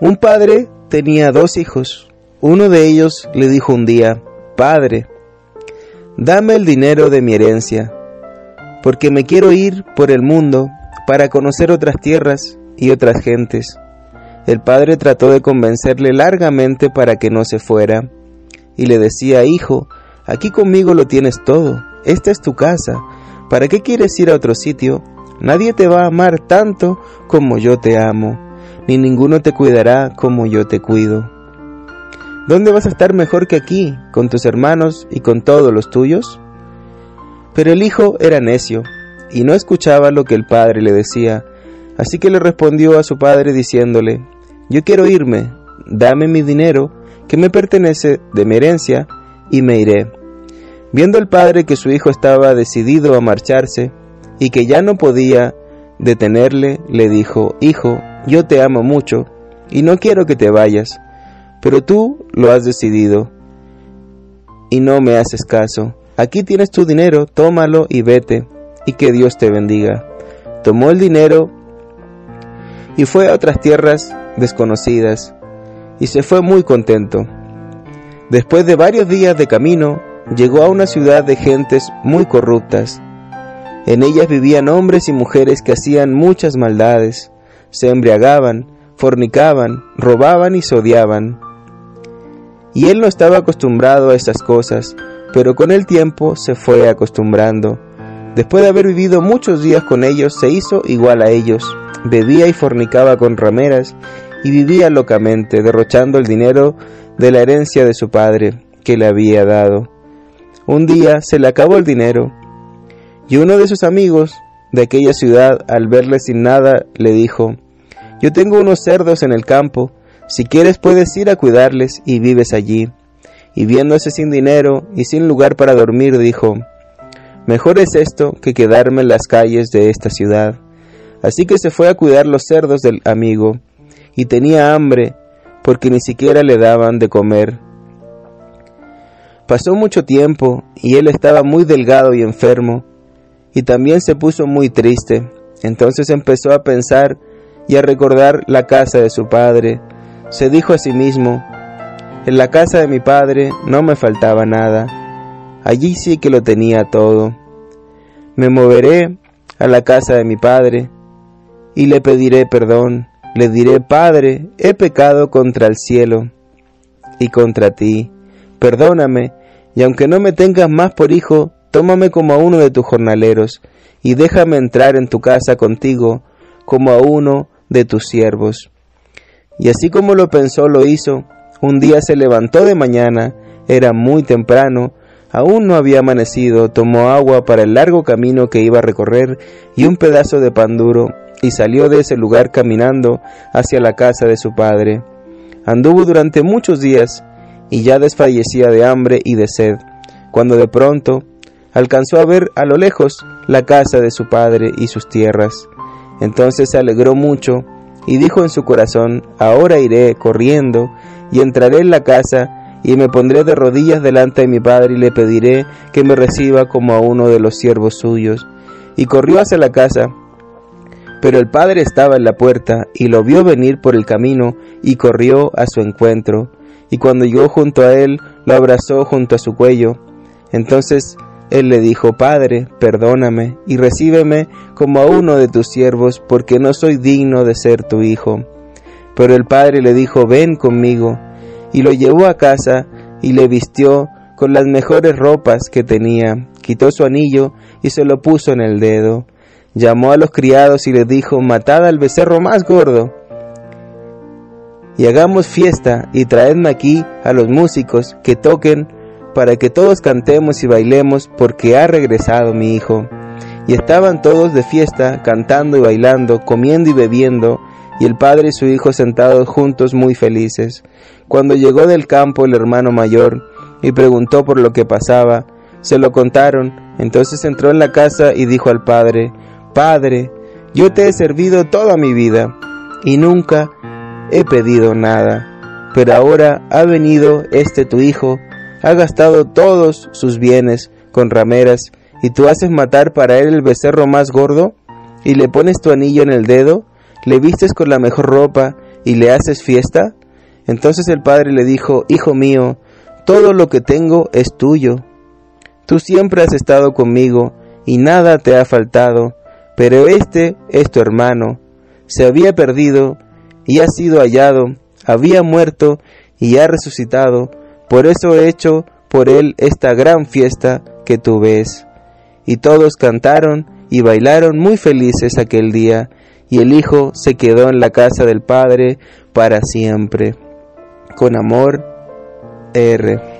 Un padre tenía dos hijos. Uno de ellos le dijo un día, Padre, dame el dinero de mi herencia, porque me quiero ir por el mundo para conocer otras tierras y otras gentes. El padre trató de convencerle largamente para que no se fuera, y le decía, Hijo, aquí conmigo lo tienes todo, esta es tu casa, ¿para qué quieres ir a otro sitio? Nadie te va a amar tanto como yo te amo, ni ninguno te cuidará como yo te cuido. ¿Dónde vas a estar mejor que aquí, con tus hermanos y con todos los tuyos? Pero el hijo era necio, y no escuchaba lo que el padre le decía, así que le respondió a su padre diciéndole, Yo quiero irme, dame mi dinero, que me pertenece de mi herencia, y me iré. Viendo el padre que su hijo estaba decidido a marcharse, y que ya no podía detenerle, le dijo, Hijo, yo te amo mucho, y no quiero que te vayas, pero tú lo has decidido, y no me haces caso. Aquí tienes tu dinero, tómalo y vete, y que Dios te bendiga. Tomó el dinero y fue a otras tierras desconocidas, y se fue muy contento. Después de varios días de camino, llegó a una ciudad de gentes muy corruptas, en ellas vivían hombres y mujeres que hacían muchas maldades, se embriagaban, fornicaban, robaban y odiaban. Y él no estaba acostumbrado a esas cosas, pero con el tiempo se fue acostumbrando. Después de haber vivido muchos días con ellos, se hizo igual a ellos. Bebía y fornicaba con rameras y vivía locamente, derrochando el dinero de la herencia de su padre que le había dado. Un día se le acabó el dinero y uno de sus amigos de aquella ciudad, al verle sin nada, le dijo, Yo tengo unos cerdos en el campo, si quieres puedes ir a cuidarles y vives allí. Y viéndose sin dinero y sin lugar para dormir, dijo, Mejor es esto que quedarme en las calles de esta ciudad. Así que se fue a cuidar los cerdos del amigo, y tenía hambre, porque ni siquiera le daban de comer. Pasó mucho tiempo, y él estaba muy delgado y enfermo, y también se puso muy triste. Entonces empezó a pensar y a recordar la casa de su padre. Se dijo a sí mismo, en la casa de mi padre no me faltaba nada, allí sí que lo tenía todo. Me moveré a la casa de mi padre y le pediré perdón, le diré, Padre, he pecado contra el cielo y contra ti, perdóname, y aunque no me tengas más por hijo, Tómame como a uno de tus jornaleros, y déjame entrar en tu casa contigo como a uno de tus siervos. Y así como lo pensó, lo hizo. Un día se levantó de mañana, era muy temprano, aún no había amanecido, tomó agua para el largo camino que iba a recorrer y un pedazo de pan duro, y salió de ese lugar caminando hacia la casa de su padre. Anduvo durante muchos días, y ya desfallecía de hambre y de sed, cuando de pronto alcanzó a ver a lo lejos la casa de su padre y sus tierras. Entonces se alegró mucho y dijo en su corazón, ahora iré corriendo y entraré en la casa y me pondré de rodillas delante de mi padre y le pediré que me reciba como a uno de los siervos suyos. Y corrió hacia la casa, pero el padre estaba en la puerta y lo vio venir por el camino y corrió a su encuentro. Y cuando llegó junto a él, lo abrazó junto a su cuello. Entonces él le dijo, Padre, perdóname y recíbeme como a uno de tus siervos, porque no soy digno de ser tu hijo. Pero el padre le dijo, ven conmigo, y lo llevó a casa y le vistió con las mejores ropas que tenía, quitó su anillo y se lo puso en el dedo. Llamó a los criados y les dijo, matad al becerro más gordo, y hagamos fiesta y traedme aquí a los músicos que toquen para que todos cantemos y bailemos porque ha regresado mi hijo. Y estaban todos de fiesta, cantando y bailando, comiendo y bebiendo, y el padre y su hijo sentados juntos muy felices. Cuando llegó del campo el hermano mayor y preguntó por lo que pasaba, se lo contaron, entonces entró en la casa y dijo al padre, Padre, yo te he servido toda mi vida y nunca he pedido nada, pero ahora ha venido este tu hijo ha gastado todos sus bienes con rameras, y tú haces matar para él el becerro más gordo, y le pones tu anillo en el dedo, le vistes con la mejor ropa, y le haces fiesta? Entonces el padre le dijo, Hijo mío, todo lo que tengo es tuyo. Tú siempre has estado conmigo y nada te ha faltado, pero este es tu hermano. Se había perdido y ha sido hallado, había muerto y ha resucitado, por eso he hecho por él esta gran fiesta que tú ves. Y todos cantaron y bailaron muy felices aquel día, y el Hijo se quedó en la casa del Padre para siempre. Con amor, R.